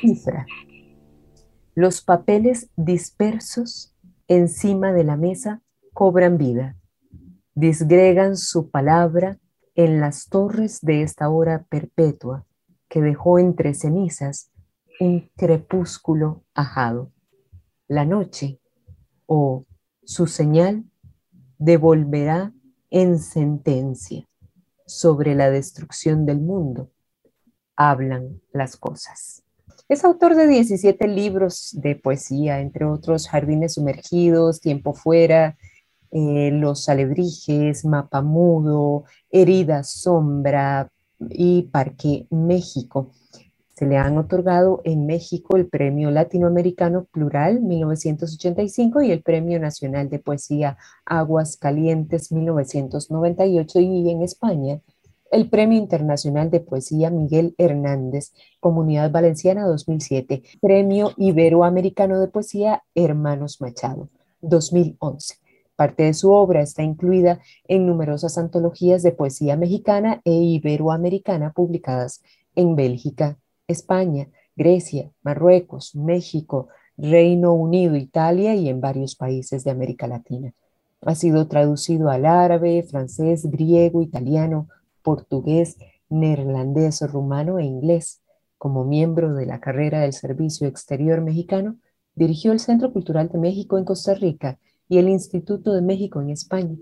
Cifra. Los papeles dispersos encima de la mesa cobran vida, disgregan su palabra en las torres de esta hora perpetua que dejó entre cenizas un crepúsculo ajado. La noche, o su señal, devolverá en sentencia sobre la destrucción del mundo. Hablan las cosas. Es autor de 17 libros de poesía, entre otros Jardines Sumergidos, Tiempo Fuera, eh, Los Alebrijes, Mapamudo, Herida Sombra y Parque México. Se le han otorgado en México el Premio Latinoamericano Plural 1985 y el Premio Nacional de Poesía Aguas Calientes 1998 y en España el Premio Internacional de Poesía Miguel Hernández, Comunidad Valenciana 2007, Premio Iberoamericano de Poesía Hermanos Machado 2011, Parte de su obra está incluida en numerosas antologías de poesía mexicana e iberoamericana publicadas en Bélgica, España, Grecia, Marruecos, México, Reino Unido, Italia y en varios países de América Latina. Ha sido traducido al árabe, francés, griego, italiano, portugués, neerlandés, rumano e inglés. Como miembro de la carrera del Servicio Exterior Mexicano, dirigió el Centro Cultural de México en Costa Rica y el Instituto de México en España.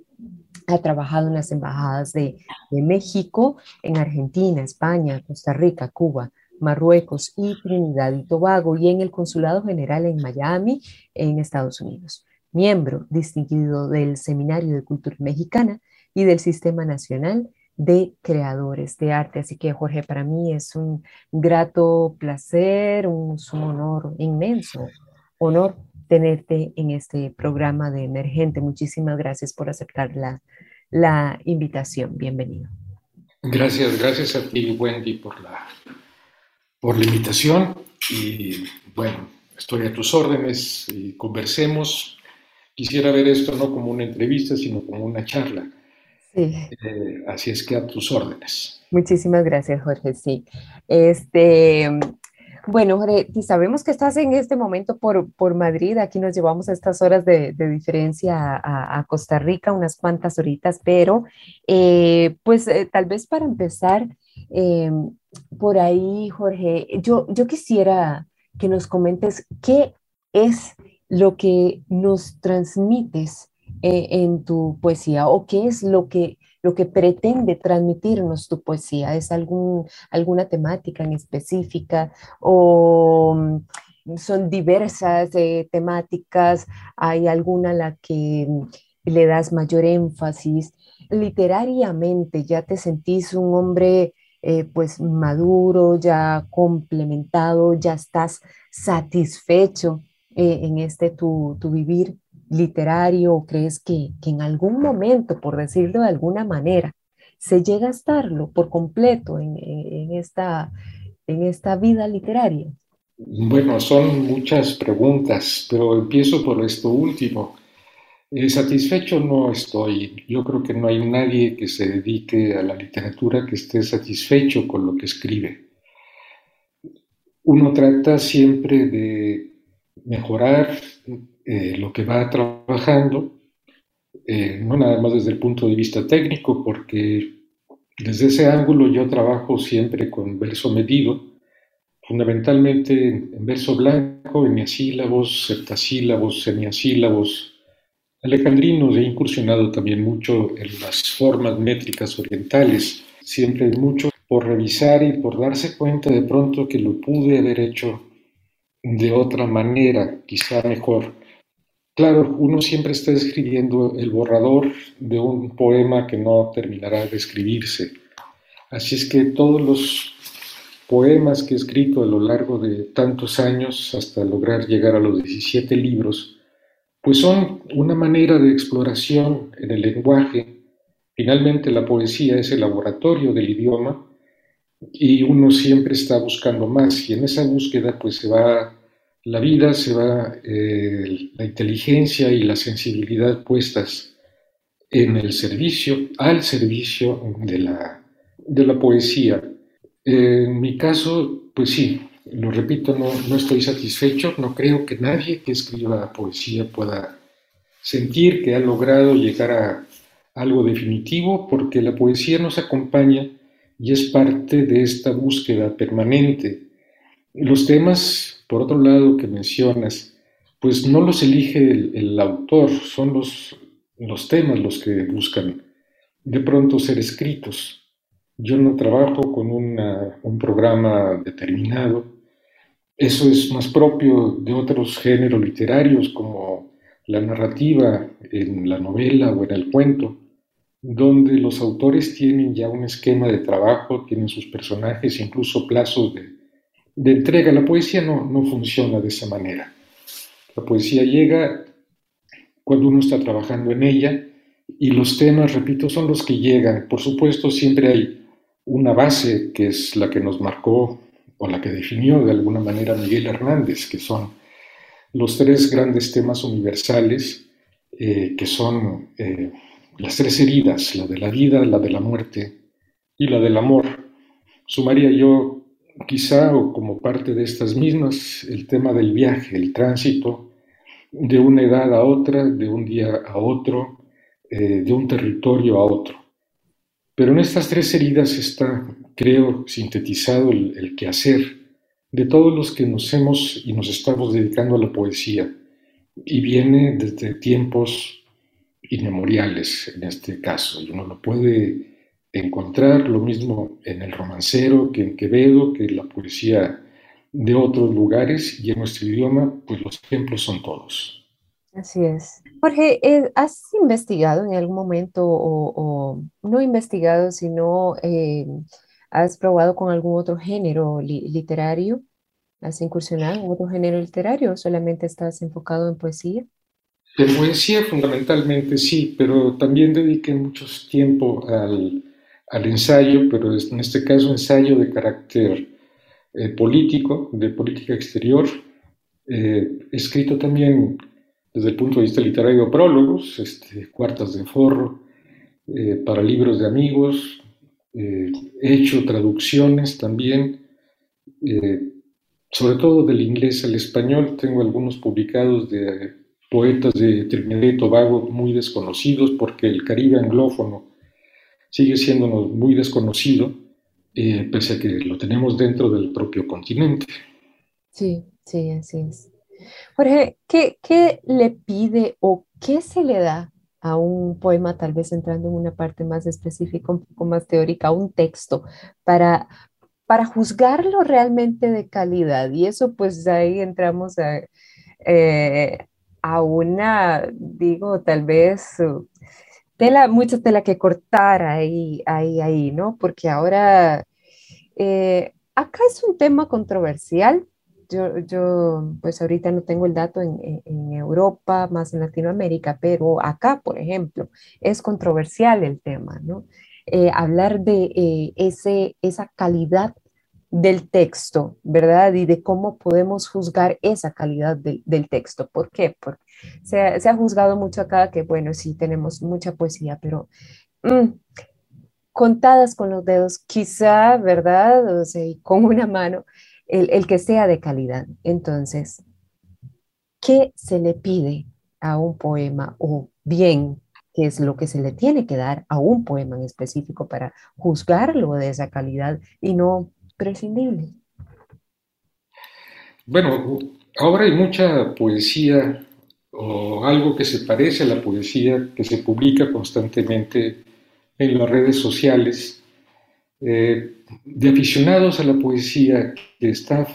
Ha trabajado en las embajadas de, México, en Argentina, España, Costa Rica, Cuba, Marruecos y Trinidad y Tobago y en el Consulado General en Miami, en Estados Unidos. Miembro distinguido del Seminario de Cultura Mexicana y del Sistema Nacional de Creadores de Arte. Así que, Jorge, para mí es un grato placer, un sumo honor inmenso, honor tenerte en este programa de Emergente. Muchísimas gracias por aceptar la, la invitación. Bienvenido. Gracias, gracias a ti, Wendy, por la por la invitación y bueno, estoy a tus órdenes conversemos. Quisiera ver esto no como una entrevista, sino como una charla. Sí. Eh, así es que a tus órdenes. Muchísimas gracias, Jorge. Sí. Este, bueno, Jorge, sabemos que estás en este momento por, por Madrid. Aquí nos llevamos estas horas de, diferencia a, Costa Rica, unas cuantas horitas, pero eh, pues eh, tal vez para empezar, por ahí, Jorge, yo, yo quisiera que nos comentes qué es lo que nos transmites eh, en tu poesía o qué es lo que, lo que pretende transmitirnos tu poesía. ¿Es algún, alguna temática en específica o mm, son diversas eh, temáticas? ¿Hay alguna a la que le das mayor énfasis? Literariamente, ¿ya te sentís un hombre eh, pues maduro, ya complementado, ya estás satisfecho en este tu, vivir literario crees que, en algún momento, por decirlo de alguna manera, se llega a estarlo por completo en, esta, en esta vida literaria? Bueno, son muchas preguntas, pero empiezo por esto último. Eh, satisfecho no estoy. Yo creo que no hay nadie que se dedique a la literatura que esté satisfecho con lo que escribe. Uno trata siempre de mejorar eh, lo que va trabajando, eh, no nada más desde el punto de vista técnico, porque desde ese ángulo yo trabajo siempre con verso medido, fundamentalmente en verso blanco, eniasílabos, septasílabos, semiasílabos, Alejandrino ha incursionado también mucho en las formas métricas orientales, siempre mucho por revisar y por darse cuenta de pronto que lo pude haber hecho de otra manera, quizá mejor. Claro, uno siempre está escribiendo el borrador de un poema que no terminará de escribirse. Así es que todos los poemas que he escrito a lo largo de tantos años, hasta lograr llegar a los 17 libros, pues son una manera de exploración en el lenguaje. Finalmente la poesía es el laboratorio del idioma y uno siempre está buscando más y en esa búsqueda pues se va la vida, se va eh, la inteligencia y la sensibilidad puestas en el servicio, al servicio de la, de la poesía. En mi caso, pues sí, lo repito, no, no estoy satisfecho, no creo que nadie que escriba poesía pueda sentir que ha logrado llegar a algo definitivo, porque la poesía nos acompaña y es parte de esta búsqueda permanente. Los temas, por otro lado, que mencionas, pues no los elige el, autor, son los, los temas los que buscan de pronto ser escritos. Yo no trabajo con un programa determinado, eso es más propio de otros géneros literarios como la narrativa en la novela o en el cuento, donde los autores tienen ya un esquema de trabajo, tienen sus personajes, incluso plazos de, entrega. La poesía no, no funciona de esa manera. La poesía llega cuando uno está trabajando en ella y los temas, repito, son los que llegan. Por supuesto, siempre hay una base que es la que nos marcó o la que definió de alguna manera Miguel Hernández, que son los tres grandes temas universales eh, que son eh, las tres heridas, la de la vida, la de la muerte y la del amor. Sumaría yo quizá o como parte de estas mismas el tema del viaje, el tránsito de una edad a otra, de un día a otro, eh, de un territorio a otro. Pero en estas tres heridas está, creo, sintetizado el, quehacer de todos los que nos hemos y nos estamos dedicando a la poesía, y viene desde tiempos inmemoriales en este caso, y uno lo puede encontrar lo mismo en el romancero que en Quevedo, que en la poesía de otros lugares y en nuestro idioma, pues los ejemplos son todos. Así es. Jorge, eh, ¿has investigado en algún momento o, no investigado, sino eh, has probado con algún otro género literario? ¿Has incursionado en otro género literario o solamente estás enfocado en poesía? En poesía fundamentalmente sí, pero también dediqué mucho tiempo al, al ensayo, pero en este caso ensayo de carácter eh, político, de política exterior, eh, escrito también desde el punto de vista literario prólogos, este, cuartas de forro, eh, para libros de amigos, he hecho traducciones también, sobre todo del inglés al español, tengo algunos publicados de poetas de Trinidad y Tobago muy desconocidos porque el Caribe anglófono sigue siendo muy desconocido, eh, pese a que lo tenemos dentro del propio continente. Sí, sí, así es. Jorge, ¿qué, ¿qué, le pide o qué se le da a un poema, tal vez entrando en una parte más específica, un poco más teórica, un texto, para, para juzgarlo realmente de calidad? Y eso pues ahí entramos a, eh, a una, digo, tal vez tela, mucha tela que cortar ahí, ahí, ahí, ¿no? Porque ahora, eh, acá es un tema controversial. Yo, yo, pues ahorita no tengo el dato en, Europa, más en Latinoamérica, pero acá, por ejemplo, es controversial el tema, ¿no? Eh, hablar de eh, ese, esa calidad del texto, ¿verdad? Y de cómo podemos juzgar esa calidad del texto. ¿Por qué? Porque se, ha juzgado mucho acá que, bueno, sí tenemos mucha poesía, pero mm, contadas con los dedos, quizá, ¿verdad? O sea, y con una mano, el, el que sea de calidad. Entonces, ¿qué se le pide a un poema o bien qué es lo que se le tiene que dar a un poema en específico para juzgarlo de esa calidad y no prescindible. Bueno, ahora hay mucha poesía o algo que se parece a la poesía que se publica constantemente en las redes sociales, eh, de aficionados a la poesía, que está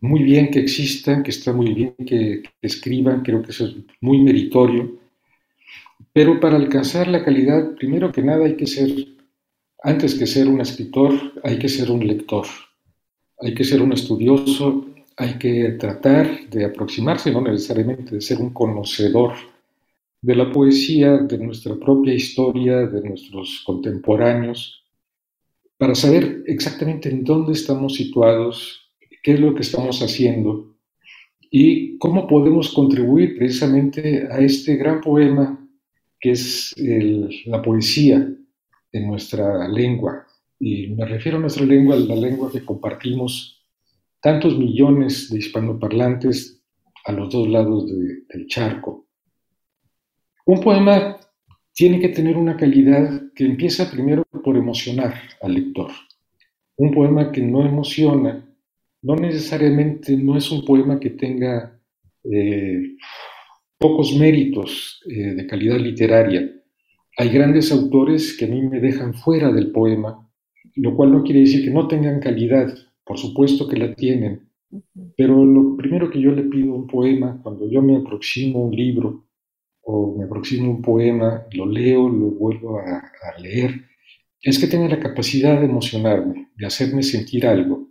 muy bien que exista, que está muy bien que, que escriban, creo que eso es muy meritorio, pero para alcanzar la calidad, primero que nada hay que ser, antes que ser un escritor, hay que ser un lector hay que ser un estudioso, hay que tratar de aproximarse, no necesariamente de ser un conocedor de la poesía, de nuestra propia historia, de nuestros contemporáneos, para saber exactamente en dónde estamos situados, qué es lo que estamos haciendo y cómo podemos contribuir precisamente a este gran poema que es la poesía en nuestra lengua, y me refiero a nuestra lengua, a la lengua que compartimos tantos millones de hispanoparlantes a los dos lados del charco. Un poema tiene que tener una calidad que empieza primero por emocionar al lector. Un poema que no emociona, no necesariamente no es un poema que tenga eh, pocos méritos eh, de calidad literaria. Hay grandes autores que a mí me dejan fuera del poema lo cual no quiere decir que no tengan calidad, por supuesto que la tienen, pero lo primero que yo le pido a un poema, cuando yo me aproximo a un libro o me aproximo a un poema, lo leo, lo vuelvo a, a leer, es que tenga la capacidad de emocionarme, de hacerme sentir algo,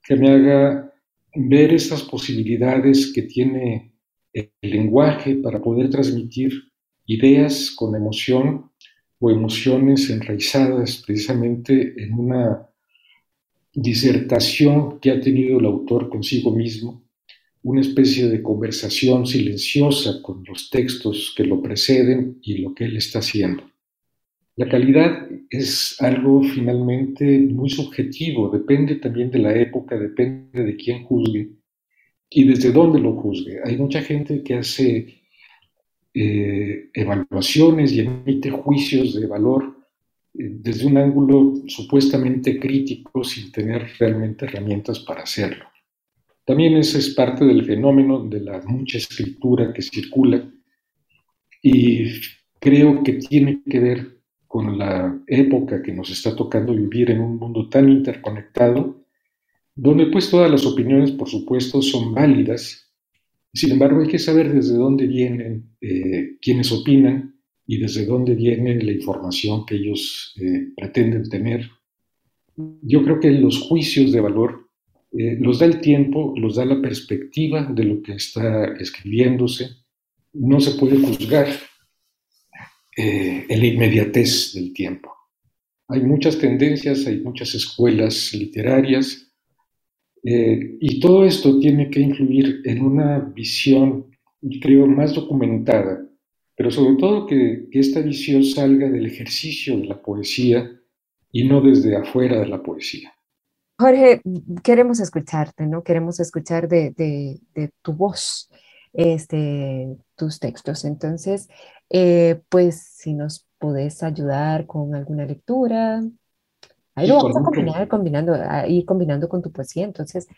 que me haga ver esas posibilidades que tiene el lenguaje para poder transmitir ideas con emoción o emociones enraizadas precisamente en una disertación que ha tenido el autor consigo mismo una especie de conversación silenciosa con los textos que lo preceden y lo que él está haciendo. La calidad es algo finalmente muy subjetivo, depende también de la época, depende de quién juzgue y desde dónde lo juzgue. Hay mucha gente que hace eh, evaluaciones y emite juicios de valor desde un ángulo supuestamente crítico sin tener realmente herramientas para hacerlo. También ese es parte del fenómeno de la mucha escritura que circula y creo que tiene que ver con la época que nos está tocando vivir en un mundo tan interconectado, donde pues todas las opiniones, por supuesto, son válidas. Sin embargo, hay que saber desde dónde vienen eh, quienes opinan y desde dónde viene la información que ellos eh, pretenden tener. Yo creo que los juicios de valor eh, los da el tiempo, los da la perspectiva de lo que está escribiéndose. No se puede juzgar eh, la inmediatez del tiempo. Hay muchas tendencias, hay muchas escuelas literarias eh, y todo esto tiene que influir en una visión, creo, más documentada, pero sobre todo que, que esta visión salga del ejercicio de la poesía y no desde afuera de la poesía. Jorge, queremos escucharte, ¿no? Queremos escuchar de, tu voz este, tus textos. Entonces, eh, pues si nos podés ayudar con alguna lectura, ahí lo vamos a combinar, combinando, ir combinando con tu poesía. Entonces,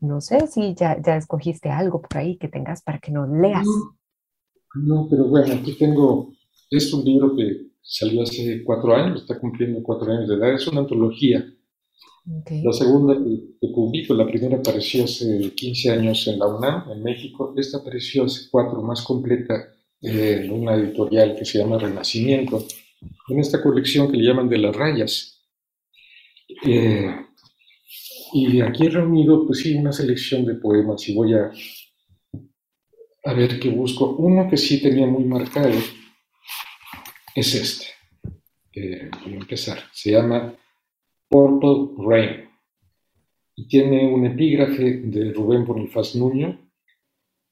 no sé si ya, ya escogiste algo por ahí que tengas para que nos leas. No, pero bueno, aquí tengo, es un libro que salió hace cuatro años, está cumpliendo cuatro años de edad, es una antología la segunda que, publico, la primera apareció hace 15 años en la UNAM, en México. Esta apareció hace cuatro, más completa, en una editorial que se llama Renacimiento, en esta colección que le llaman de las rayas. Eh, y aquí he reunido, pues sí, una selección de poemas y voy a, a ver qué busco. Uno que sí tenía muy marcado es este. voy a empezar. Se llama Purple Rain. Y tiene un epígrafe de Rubén Bonifaz Nuño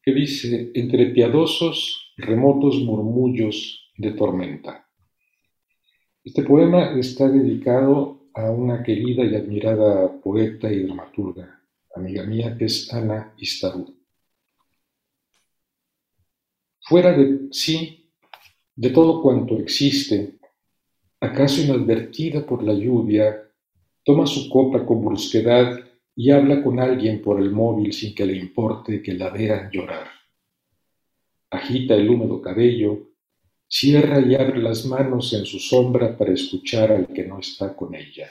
que dice, entre piadosos, remotos murmullos de tormenta. Este poema está dedicado a una querida y admirada poeta y dramaturga, amiga mía, que es Ana Istarú. Fuera de sí, de todo cuanto existe, acaso inadvertida por la lluvia, Toma su copa con brusquedad y habla con alguien por el móvil sin que le importe que la vean llorar. Agita el húmedo cabello, cierra y abre las manos en su sombra para escuchar al que no está con ella.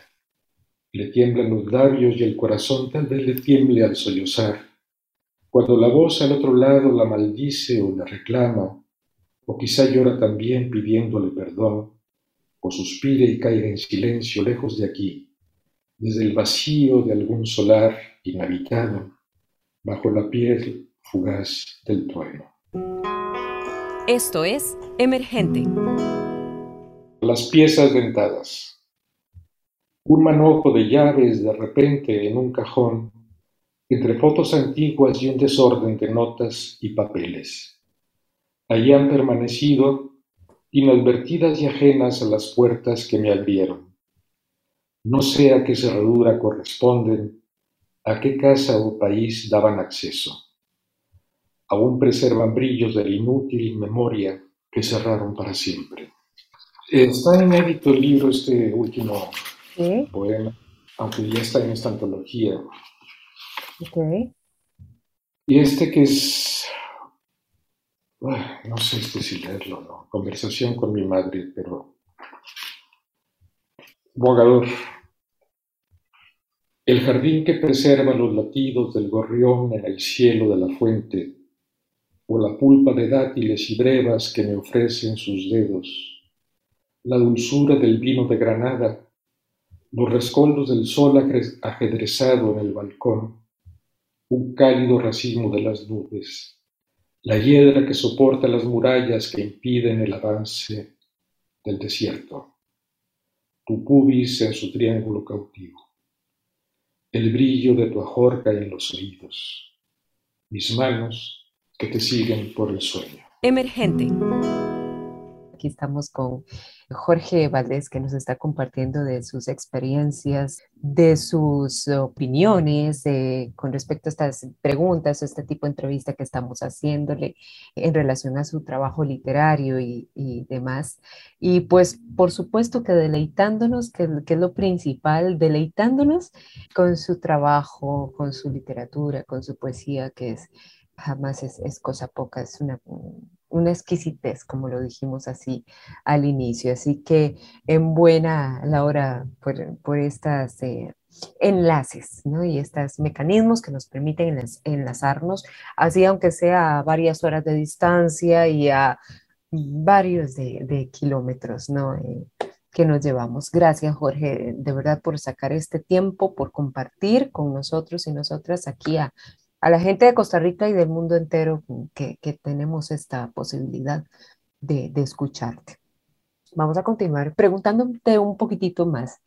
Le tiemblan los labios y el corazón tal vez le tiemble al sollozar. Cuando la voz al otro lado la maldice o la reclama, o quizá llora también pidiéndole perdón, o suspire y caiga en silencio lejos de aquí, desde el vacío de algún solar inhabitado, bajo la piel fugaz del trueno. Esto es Emergente. Las piezas dentadas. Un manojo de llaves de repente en un cajón, entre fotos antiguas y un desorden de notas y papeles. Allí han permanecido, inadvertidas y ajenas a las puertas que me abrieron no sé a qué cerradura corresponden, a qué casa o país daban acceso. Aún preservan brillos de la inútil memoria que cerraron para siempre. Está inédito el libro, este último poema, aunque ya está en esta antología. Y este que es, no sé si leerlo, ¿no? Conversación con mi madre, pero Bogador. El jardín que preserva los latidos del gorrión en el cielo de la fuente, o la pulpa de dátiles y brevas que me ofrecen sus dedos, la dulzura del vino de Granada, los rescoldos del sol ajedrezado en el balcón, un cálido racimo de las nubes, la hiedra que soporta las murallas que impiden el avance del desierto, tu pubis en su triángulo cautivo el brillo de tu ajorca en los oídos, mis manos que te siguen por el sueño. Emergente. Aquí estamos con Jorge Valdés, que nos está compartiendo de sus experiencias, de sus opiniones con respecto a estas preguntas, a este tipo de entrevista que estamos haciéndole en relación a su trabajo literario y, demás. Y pues, por supuesto que deleitándonos, que, es lo principal, deleitándonos con su trabajo, con su literatura, con su poesía, que es jamás es cosa poca, es una una exquisitez, como lo dijimos así al inicio. Así que en buena la hora por, por estas eh, enlaces ¿no? y estos mecanismos que nos permiten enlazarnos, así aunque sea a varias horas de distancia y a varios de, kilómetros ¿no? Eh, que nos llevamos. Gracias, Jorge, de verdad por sacar este tiempo, por compartir con nosotros y nosotras aquí a a la gente de Costa Rica y del mundo entero que, tenemos esta posibilidad de, escucharte. Vamos a continuar preguntándote un poquitito más.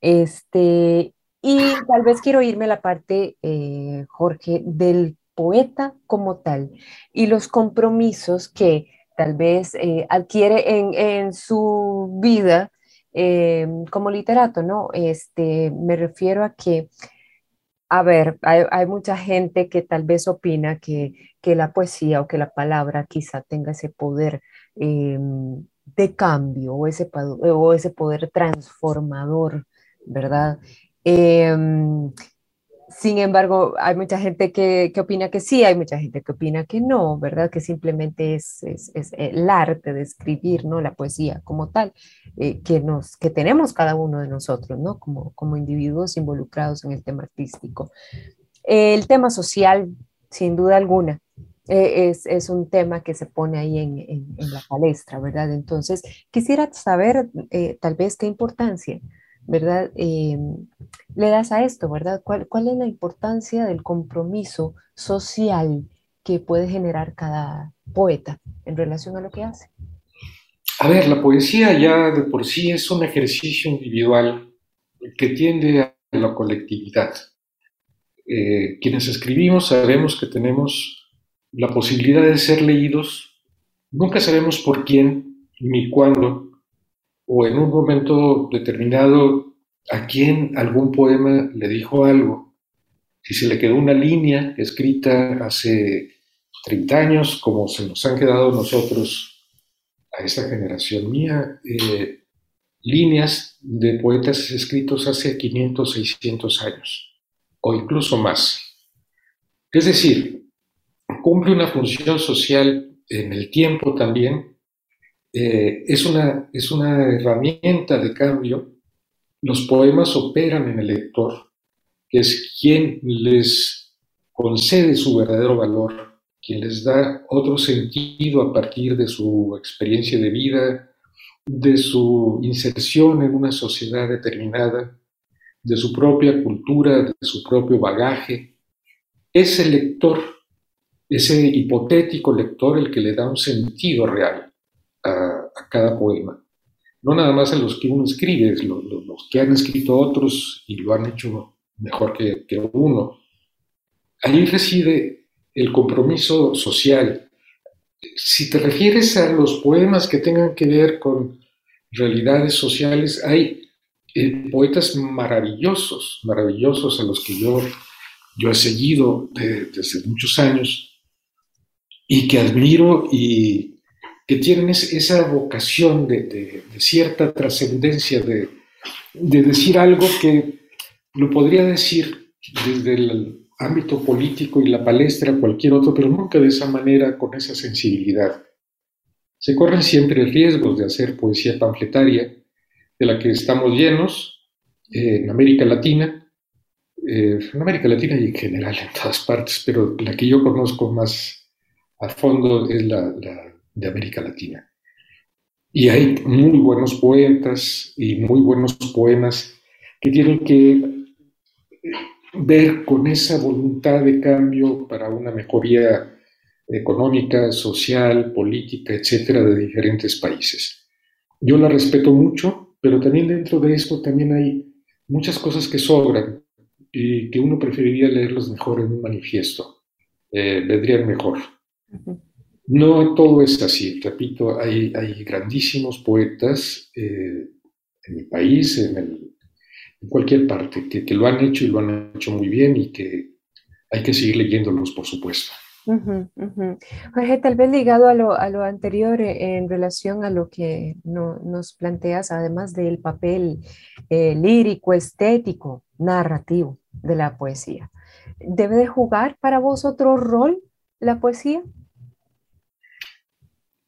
Este, y tal vez quiero irme a la parte, eh, Jorge, del poeta como tal y los compromisos que tal vez eh, adquiere en, su vida eh, como literato, ¿no? Este, me refiero a que a ver, hay, mucha gente que tal vez opina que, la poesía o que la palabra quizá tenga ese poder em, de cambio o ese, o ese poder transformador, ¿verdad? Em, sin embargo, hay mucha gente que, opina que sí, hay mucha gente que opina que no, ¿verdad? Que simplemente es, el arte de escribir, ¿no? La poesía como tal, eh, que, nos, que tenemos cada uno de nosotros, ¿no? Como, como individuos involucrados en el tema artístico. El tema social, sin duda alguna, eh, es, un tema que se pone ahí en, la palestra, ¿verdad? Entonces, quisiera saber eh, tal vez qué importancia ¿verdad? Em, le das a esto, ¿verdad? ¿Cuál, ¿Cuál, es la importancia del compromiso social que puede generar cada poeta en relación a lo que hace? A ver, la poesía ya de por sí es un ejercicio individual que tiende a la colectividad. Eh, quienes escribimos sabemos que tenemos la posibilidad de ser leídos, nunca sabemos por quién ni cuándo, o en un momento determinado a quién algún poema le dijo algo. Si se le quedó una línea escrita hace 30 años, como se nos han quedado nosotros, a esa generación mía, eh, líneas de poetas escritos hace 500, 600 años, o incluso más. Es decir, cumple una función social en el tiempo también, eh, es, una, es una herramienta de cambio. Los poemas operan en el lector, que es quien les concede su verdadero valor, quien les da otro sentido a partir de su experiencia de vida, de su inserción en una sociedad determinada, de su propia cultura, de su propio bagaje. Es el lector, ese hipotético lector el que le da un sentido real a, cada poema. No nada más a los que uno escribe, los, que han escrito otros y lo han hecho mejor que, que uno. Ahí reside el compromiso social. Si te refieres a los poemas que tengan que ver con realidades sociales, hay eh, poetas maravillosos, maravillosos a los que yo, yo he seguido desde muchos años y que admiro y que tienen esa vocación de, cierta trascendencia, de, decir algo que lo podría decir desde el ámbito político y la palestra cualquier otro, pero nunca de esa manera, con esa sensibilidad. Se corren siempre riesgos de hacer poesía panfletaria, de la que estamos llenos eh, en América Latina, eh, en América Latina y en general en todas partes, pero la que yo conozco más a fondo es la de América Latina. Y hay muy buenos poetas y muy buenos poemas que tienen que ver con esa voluntad de cambio para una mejoría económica, social, política, etcétera, de diferentes países. Yo la respeto mucho, pero también dentro de esto también hay muchas cosas que sobran y que uno preferiría leerlos mejor en un manifiesto eh, vendrían mejor. No todo es así, repito, hay, grandísimos poetas eh, en el país, en, cualquier parte, que, lo han hecho y lo han hecho muy bien y que hay que seguir leyéndolos, por supuesto. Jorge, tal vez ligado a lo, anterior eh, en relación a lo que nos planteas, además del papel eh, lírico, estético, narrativo de la poesía, ¿debe de jugar para vos otro rol la poesía?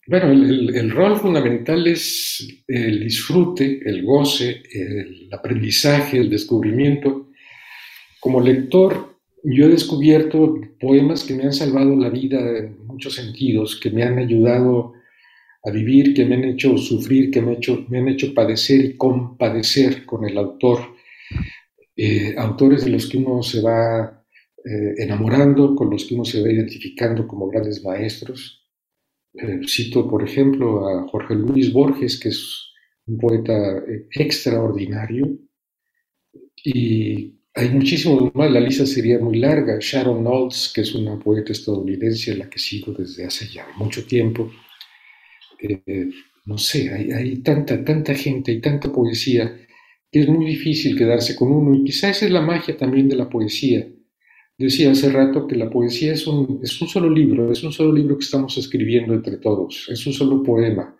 Bueno, el, rol fundamental es el disfrute, el goce, el aprendizaje, el descubrimiento. Como lector, yo he descubierto poemas que me han salvado la vida en muchos sentidos, que me han ayudado a vivir, que me han hecho sufrir, que me, hecho, me han hecho padecer y compadecer con el autor. Eh, autores de los que uno se va eh, enamorando, con los que uno se va identificando como grandes maestros. Eh, cito, por ejemplo, a Jorge Luis Borges, que es un poeta eh, extraordinario, y hay muchísimos más, la lista sería muy larga. Sharon Knowles, que es una poeta estadounidense la que sigo desde hace ya mucho tiempo. Eh, no sé, hay, hay, tanta, tanta gente, hay tanta poesía, que es muy difícil quedarse con uno, y quizás esa es la magia también de la poesía Decía hace rato que la poesía es un, es un solo libro, es un solo libro que estamos escribiendo entre todos, es un solo poema.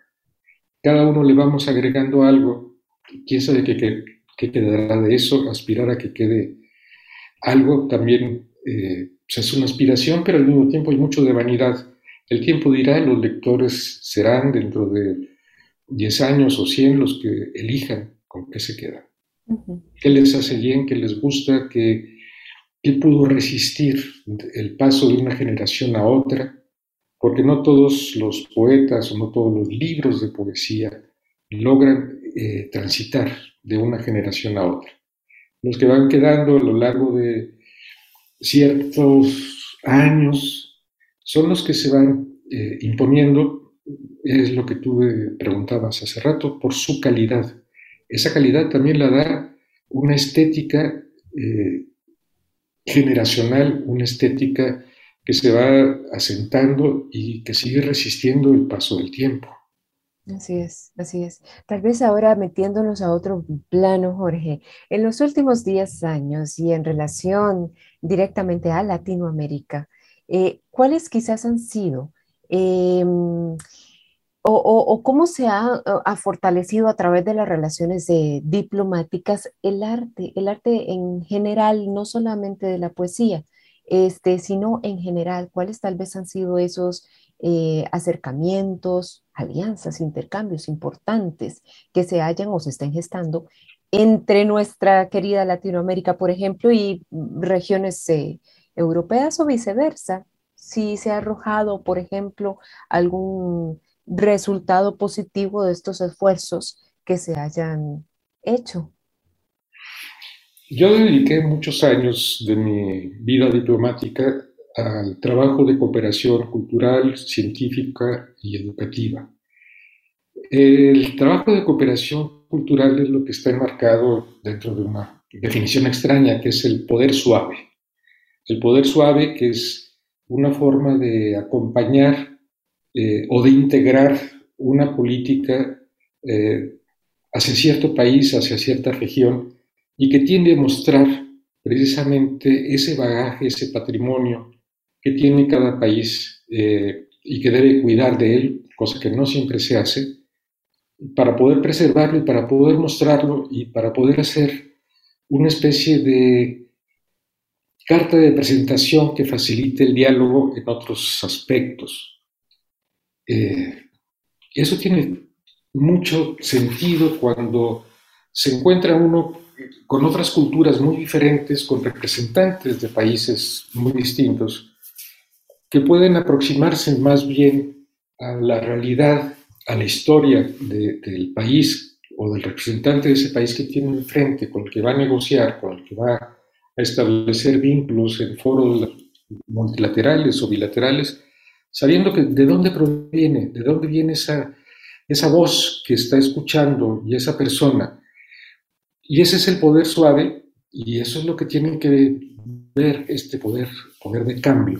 Cada uno le vamos agregando algo, quién sabe qué, qué, quedará de eso, aspirar a que quede algo también eh, es una aspiración, pero al mismo tiempo hay mucho de vanidad. El tiempo dirá, los lectores serán dentro de 10 años o 100 los que elijan con qué se quedan. ¿Qué les hace bien? ¿Qué les gusta? ¿Qué, ¿Qué pudo resistir el paso de una generación a otra? Porque no todos los poetas o no todos los libros de poesía logran eh, transitar de una generación a otra. Los que van quedando a lo largo de ciertos años son los que se van eh, imponiendo, es lo que tú preguntabas hace rato, por su calidad. Esa calidad también la da una estética eh, generacional, una estética que se va asentando y que sigue resistiendo el paso del tiempo. Así es, así es. Tal vez ahora metiéndonos a otro plano, Jorge, en los últimos 10 años y en relación directamente a Latinoamérica, eh, ¿cuáles quizás han sido em, o, cómo se ha, fortalecido a través de las relaciones diplomáticas el arte, el arte en general, no solamente de la poesía, este, sino en general, cuáles tal vez han sido esos eh, acercamientos, alianzas, intercambios importantes que se hayan o se estén gestando entre nuestra querida Latinoamérica, por ejemplo, y regiones eh, europeas o viceversa. Si se ha arrojado, por ejemplo, algún resultado positivo de estos esfuerzos que se hayan hecho. Yo dediqué muchos años de mi vida diplomática al trabajo de cooperación cultural, científica y educativa. El trabajo de cooperación cultural es lo que está enmarcado dentro de una definición extraña, que es el poder suave. El poder suave que es una forma de acompañar eh, o de integrar una política eh, hacia cierto país, hacia cierta región, y que tiende a mostrar precisamente ese bagaje, ese patrimonio que tiene cada país eh, y que debe cuidar de él, cosa que no siempre se hace, para poder preservarlo y para poder mostrarlo y para poder hacer una especie de carta de presentación que facilite el diálogo en otros aspectos. Eh, eso tiene mucho sentido cuando se encuentra uno con otras culturas muy diferentes, con representantes de países muy distintos, que pueden aproximarse más bien a la realidad, a la historia del país o del representante de ese país que tiene enfrente, con el que va a negociar, con el que va a establecer vínculos en foros multilaterales o bilaterales, sabiendo que de dónde proviene, de dónde viene esa, esa voz que está escuchando y esa persona. Y ese es el poder suave y eso es lo que tiene que ver este poder, poder de cambio.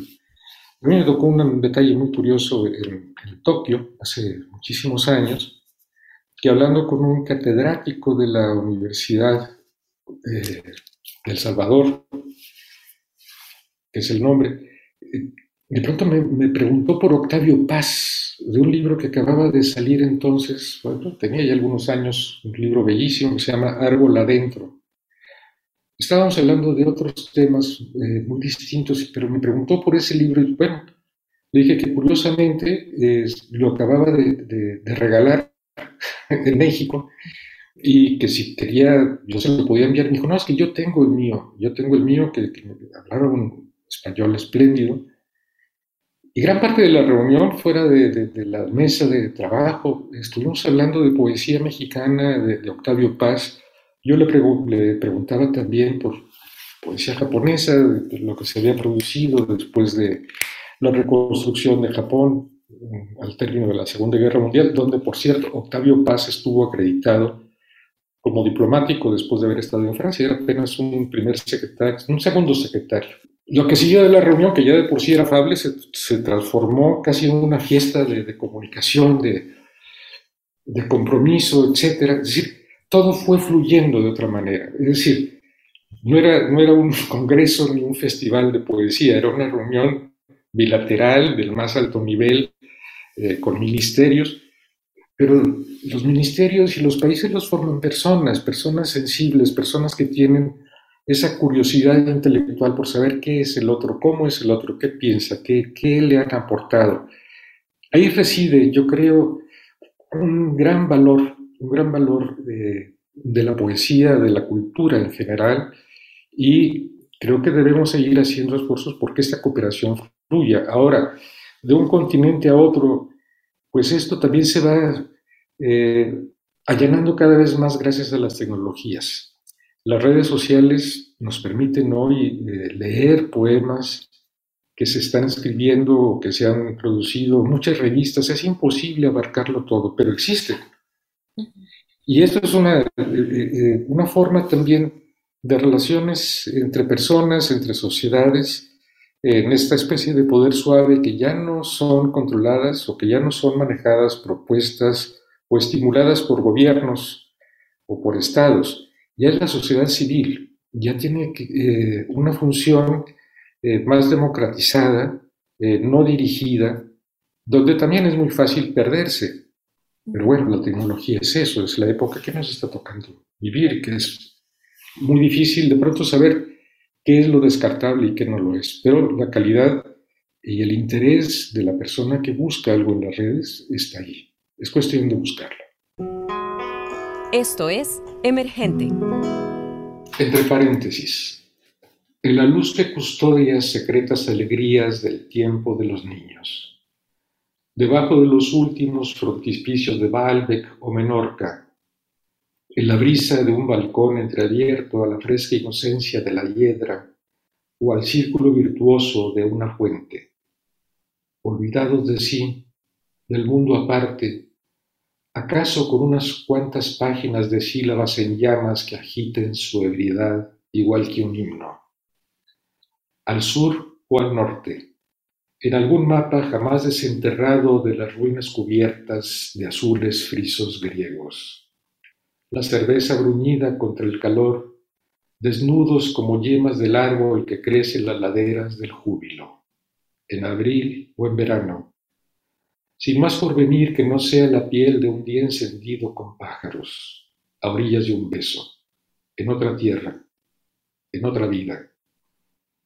A mí me tocó un detalle muy curioso en, Tokio, hace muchísimos años, que hablando con un catedrático de la Universidad eh, de El Salvador, que es el nombre, eh, de pronto me, preguntó por Octavio Paz, de un libro que acababa de salir entonces, tenía ya algunos años, un libro bellísimo que se llama Árbol Adentro. Estábamos hablando de otros temas eh, muy distintos, pero me preguntó por ese libro y bueno, le dije que curiosamente lo acababa de, regalar en México y que si quería, yo se lo podía enviar. Me dijo, no, es que yo tengo el mío, yo tengo el mío, que, que hablaba un español espléndido y gran parte de la reunión, fuera de, la mesa de trabajo, estuvimos hablando de poesía mexicana de, Octavio Paz. Yo le, le, preguntaba también por poesía japonesa, lo que se había producido después de la reconstrucción de Japón al término de la Segunda Guerra Mundial, donde, por cierto, Octavio Paz estuvo acreditado como diplomático después de haber estado en Francia, era apenas un primer secretario, un segundo secretario. Lo que siguió de la reunión, que ya de por sí era afable, se, transformó casi en una fiesta de, comunicación, de, de, compromiso, etc. Es decir, todo fue fluyendo de otra manera. Es decir, no era, no era un congreso ni un festival de poesía, era una reunión bilateral del más alto nivel eh, con ministerios, pero los ministerios y los países los forman personas, personas sensibles, personas que tienen esa curiosidad intelectual por saber qué es el otro, cómo es el otro, qué piensa, qué, qué le han aportado. Ahí reside, yo creo, un gran valor, un gran valor de, de la poesía, de la cultura en general, y creo que debemos seguir haciendo esfuerzos porque esta cooperación fluya. Ahora, de un continente a otro, pues esto también se va eh, allanando cada vez más gracias a las tecnologías. Las redes sociales nos permiten hoy eh, leer poemas que se están escribiendo o que se han producido, muchas revistas, es imposible abarcarlo todo, pero existe. Y esto es una, eh, eh, una forma también de relaciones entre personas, entre sociedades, en esta especie de poder suave que ya no son controladas o que ya no son manejadas, propuestas o estimuladas por gobiernos o por estados, ya es la sociedad civil, ya tiene eh, una función eh, más democratizada, eh, no dirigida, donde también es muy fácil perderse. Pero bueno, la tecnología es eso, es la época que nos está tocando vivir, que es muy difícil de pronto saber qué es lo descartable y qué no lo es. Pero la calidad y el interés de la persona que busca algo en las redes está ahí. Es cuestión de buscarlo. Esto es Emergente. Entre paréntesis. En la luz que custodia secretas alegrías del tiempo de los niños. Debajo de los últimos frontispicios de Baalbek o Menorca. En la brisa de un balcón entreabierto a la fresca inocencia de la hiedra o al círculo virtuoso de una fuente. Olvidados de sí, del mundo aparte, acaso con unas cuantas páginas de sílabas en llamas que agiten su ebriedad igual que un himno. Al sur o al norte, en algún mapa jamás desenterrado de las ruinas cubiertas de azules frisos griegos. La cerveza bruñida contra el calor, desnudos como yemas del árbol que crece en las laderas del júbilo, en abril o en verano, sin más por venir que no sea la piel de un día encendido con pájaros, a orillas de un beso, en otra tierra, en otra vida.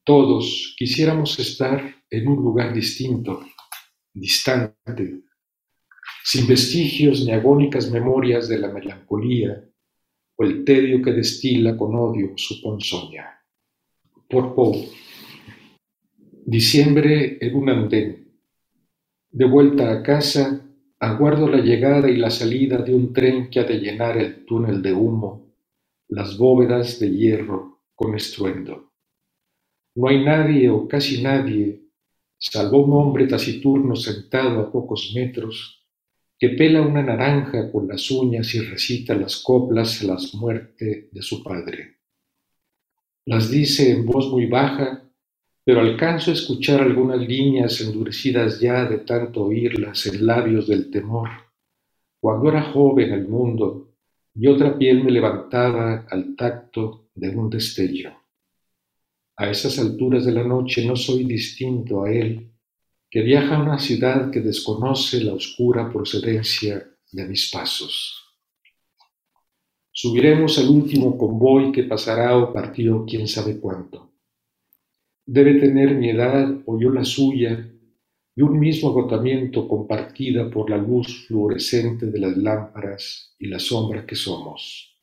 Todos quisiéramos estar en un lugar distinto, distante, sin vestigios ni agónicas memorias de la melancolía o el tedio que destila con odio su ponzoña. Por Poe. Diciembre en un andén de vuelta a casa, aguardo la llegada y la salida de un tren que ha de llenar el túnel de humo, las bóvedas de hierro con estruendo. No hay nadie o casi nadie, salvo un hombre taciturno sentado a pocos metros, que pela una naranja con las uñas y recita las coplas a la muerte de su padre. Las dice en voz muy baja pero alcanzo a escuchar algunas líneas endurecidas ya de tanto oírlas en labios del temor. Cuando era joven el mundo y otra piel me levantaba al tacto de un destello. A esas alturas de la noche no soy distinto a él, que viaja a una ciudad que desconoce la oscura procedencia de mis pasos. Subiremos al último convoy que pasará o partió quién sabe cuánto. Debe tener mi edad o yo la suya y un mismo agotamiento compartida por la luz fluorescente de las lámparas y la sombra que somos.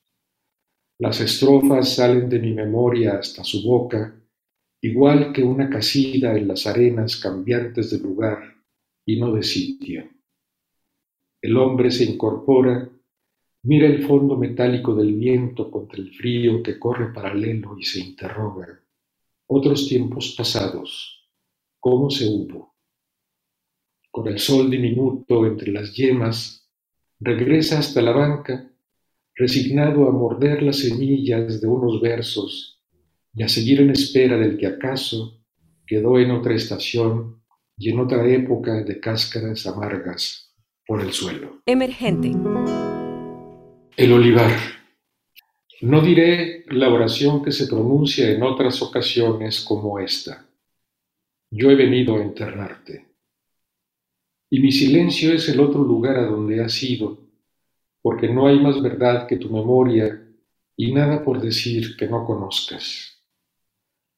Las estrofas salen de mi memoria hasta su boca, igual que una casida en las arenas cambiantes de lugar y no de sitio. El hombre se incorpora, mira el fondo metálico del viento contra el frío que corre paralelo y se interroga. Otros tiempos pasados, ¿cómo se hubo? Con el sol diminuto entre las yemas, regresa hasta la banca, resignado a morder las semillas de unos versos y a seguir en espera del que acaso quedó en otra estación y en otra época de cáscaras amargas por el suelo. Emergente. El olivar. No diré la oración que se pronuncia en otras ocasiones como esta. Yo he venido a enterrarte. Y mi silencio es el otro lugar a donde has ido, porque no hay más verdad que tu memoria y nada por decir que no conozcas.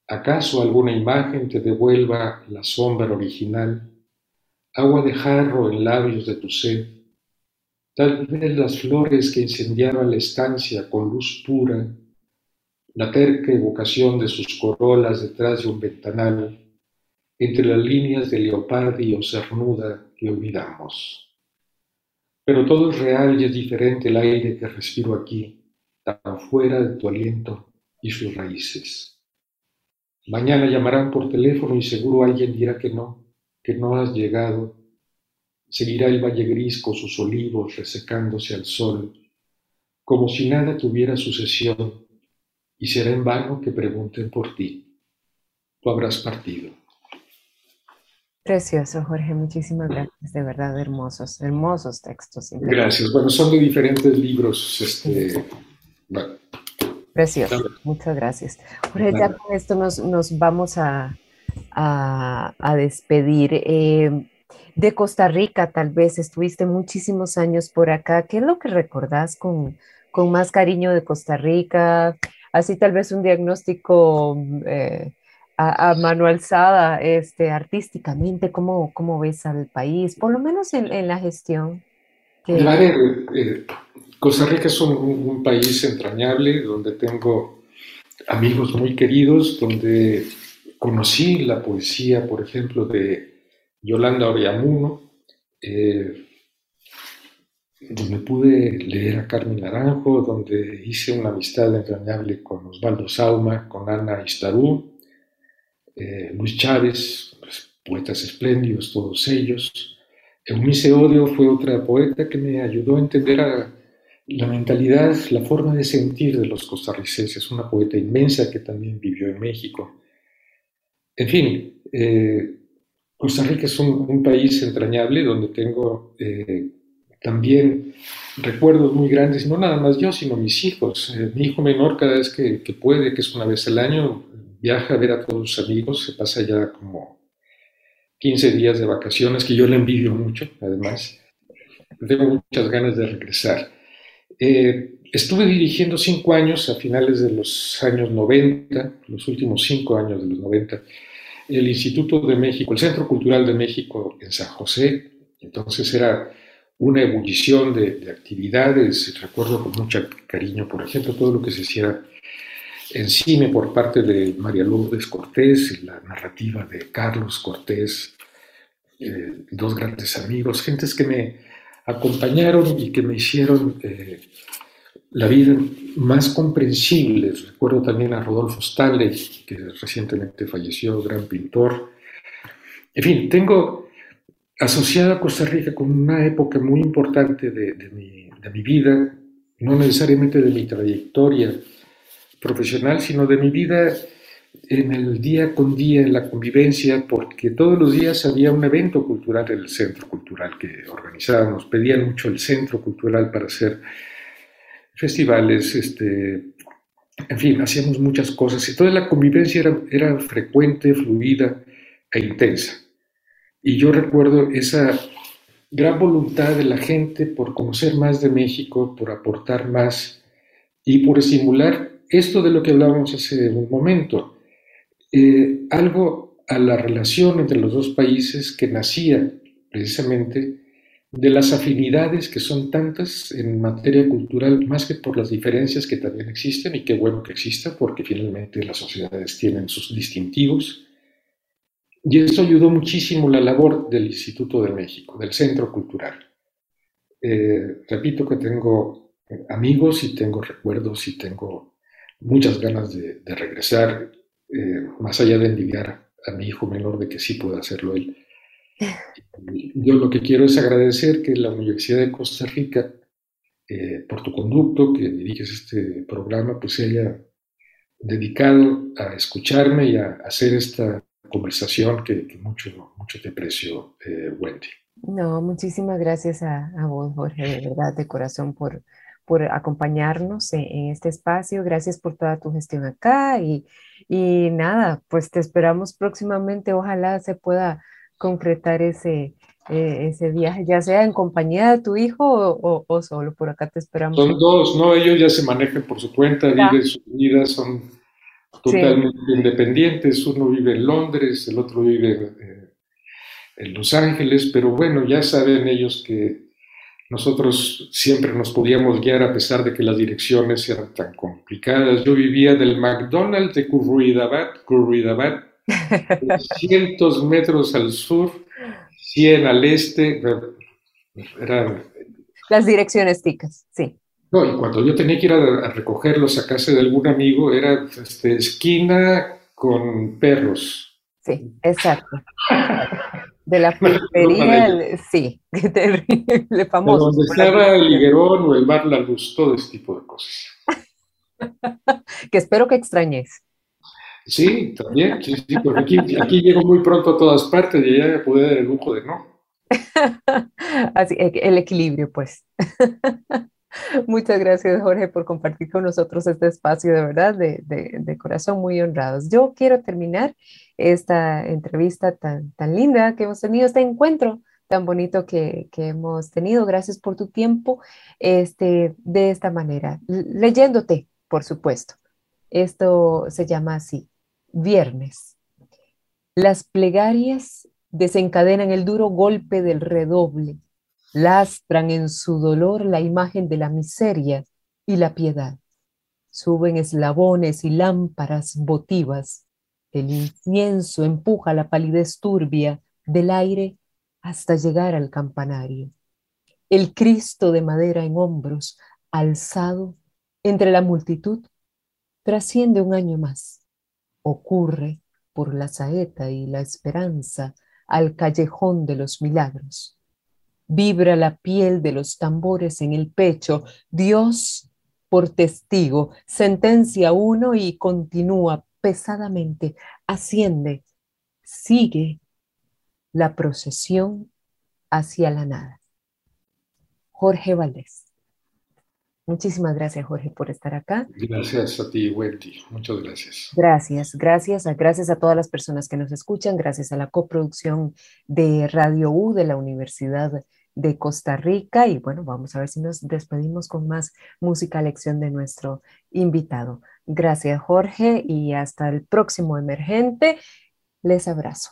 ¿Acaso alguna imagen te devuelva la sombra original agua de jarro en labios de tu sed, tal vez las flores que incendiaban la estancia con luz pura, la terca evocación de sus corolas detrás de un ventanal, entre las líneas de leopardi o cernuda que olvidamos. Pero todo es real y es diferente el aire que respiro aquí, tan fuera de tu aliento y sus raíces. Mañana llamarán por teléfono y seguro alguien dirá que no, que no has llegado, seguirá el valle gris con sus olivos resecándose al sol, como si nada tuviera sucesión, y será en vano que pregunten por ti. Tú habrás partido. Precioso, Jorge, muchísimas gracias, de verdad, hermosos, hermosos textos. Gracias, bueno, son de diferentes libros, este, Precioso, muchas gracias. Jorge, ya con esto nos, nos vamos a, a, despedir. Eh, de Costa Rica, tal vez estuviste muchísimos años por acá. ¿Qué es lo que recordás con, con más cariño de Costa Rica? Así tal vez un diagnóstico eh, a, mano alzada, este, artísticamente, ¿cómo, ¿cómo, ves al país? Por lo menos en, la gestión. Eh, Costa Rica es un, país entrañable donde tengo amigos muy queridos, donde conocí la poesía, por ejemplo, de Yolanda Oriamuno, eh, donde pude leer a Carmen Naranjo, donde hice una amistad entrañable con Osvaldo Sauma, con Ana Istarú, eh, Luis Chávez, pues, poetas espléndidos, todos ellos. Eunice Odio fue otra poeta que me ayudó a entender la mentalidad, la forma de sentir de los costarricenses, una poeta inmensa que también vivió en México. En fin, eh, Costa Rica es un, país entrañable donde tengo eh, también recuerdos muy grandes, no nada más yo, sino mis hijos. Eh, mi hijo menor cada vez que, puede, que es una vez al año, viaja a ver a todos sus amigos, se pasa ya como 15 días de vacaciones, que yo le envidio mucho, además. Tengo muchas ganas de regresar. estuve dirigiendo cinco años a finales de los años 90, los últimos cinco años de los 90, el Instituto de México, el Centro Cultural de México en San José. Entonces era una ebullición de, actividades. Recuerdo con mucho cariño, por ejemplo, todo lo que se hiciera en cine por parte de María Lourdes Cortés, la narrativa de Carlos Cortés, eh, dos grandes amigos, gentes que me acompañaron y que me hicieron eh, la vida más comprensible. Recuerdo también a Rodolfo Stanley, que recientemente falleció, gran pintor. En fin, tengo asociada a Costa Rica con una época muy importante de, mi, de mi vida, no necesariamente de mi trayectoria profesional, sino de mi vida en el día con día, en la convivencia, porque todos los días había un evento cultural en el centro cultural que organizábamos. Pedían mucho el centro cultural para hacer festivales, este, en fin, hacíamos muchas cosas toda la convivencia era, era frecuente, fluida e intensa. Y yo recuerdo esa gran voluntad de la gente por conocer más de México, por aportar más y por estimular esto de lo que hablábamos hace un momento, eh, algo a la relación entre los dos países que nacía precisamente de las afinidades que son tantas en materia cultural, más que por las diferencias que también existen, y qué bueno que exista, porque finalmente las sociedades tienen sus distintivos. Y eso ayudó muchísimo la labor del Instituto de México, del Centro Cultural. Eh, repito que tengo amigos y tengo recuerdos y tengo muchas ganas de, regresar, eh, más allá de envidiar a mi hijo menor de que sí pueda hacerlo él yo lo que quiero es agradecer que la Universidad de Costa Rica, eh, por tu conducto, que diriges este programa, pues se haya dedicado a escucharme y a hacer esta conversación que, mucho, mucho te aprecio, eh, Wendy. No, muchísimas gracias a, vos, Jorge, de verdad, de corazón, por, por acompañarnos en, este espacio. Gracias por toda tu gestión acá y, y nada, pues te esperamos próximamente. Ojalá se pueda concretar ese, eh, ese viaje, ya sea en compañía de tu hijo o, solo, por acá te esperamos. Son dos, ¿no? Ellos ya se manejan por su cuenta, viven sus vidas, son totalmente independientes, uno vive en Londres, el otro vive eh, en Los Ángeles, pero bueno, ya saben ellos que nosotros siempre nos podíamos guiar a pesar de que las direcciones eran tan complicadas. Yo vivía del McDonald's de Curruidabat, Curruidabat 300 metros al sur, 100 al este. Las direcciones ticas, sí. No, y cuando yo tenía que ir a, a recogerlos a casa de algún amigo, era este, esquina con perros. Sí, exacto. de la pulpería, no, no sí, qué terrible, famoso. De donde estaba el Higuerón o el Bar La Luz, todo ese tipo de cosas. que espero que extrañes. Sí, también, sí, sí, porque aquí, llego muy pronto a todas partes y ya me pude dar el lujo de no. Así, el equilibrio, pues. Muchas gracias, Jorge, por compartir con nosotros este espacio, de verdad, de, de, corazón muy honrados. Yo quiero terminar esta entrevista tan, tan linda que hemos tenido, este encuentro tan bonito que, que hemos tenido. Gracias por tu tiempo, este, de esta manera, leyéndote, por supuesto. Esto se llama así, Viernes. Las plegarias desencadenan el duro golpe del redoble, lastran en su dolor la imagen de la miseria y la piedad. Suben eslabones y lámparas votivas. El incienso empuja la palidez turbia del aire hasta llegar al campanario. El Cristo de madera en hombros, alzado entre la multitud, trasciende un año más ocurre por la saeta y la esperanza al callejón de los milagros. Vibra la piel de los tambores en el pecho, Dios por testigo, sentencia uno y continúa pesadamente, asciende, sigue la procesión hacia la nada. Jorge Valdés. Muchísimas gracias, Jorge, por estar acá. Gracias a ti, Wendy. Muchas gracias. Gracias, gracias, gracias a todas las personas que nos escuchan, gracias a la coproducción de Radio U de la Universidad de Costa Rica. Y bueno, vamos a ver si nos despedimos con más música lección de nuestro invitado. Gracias, Jorge, y hasta el próximo emergente. Les abrazo.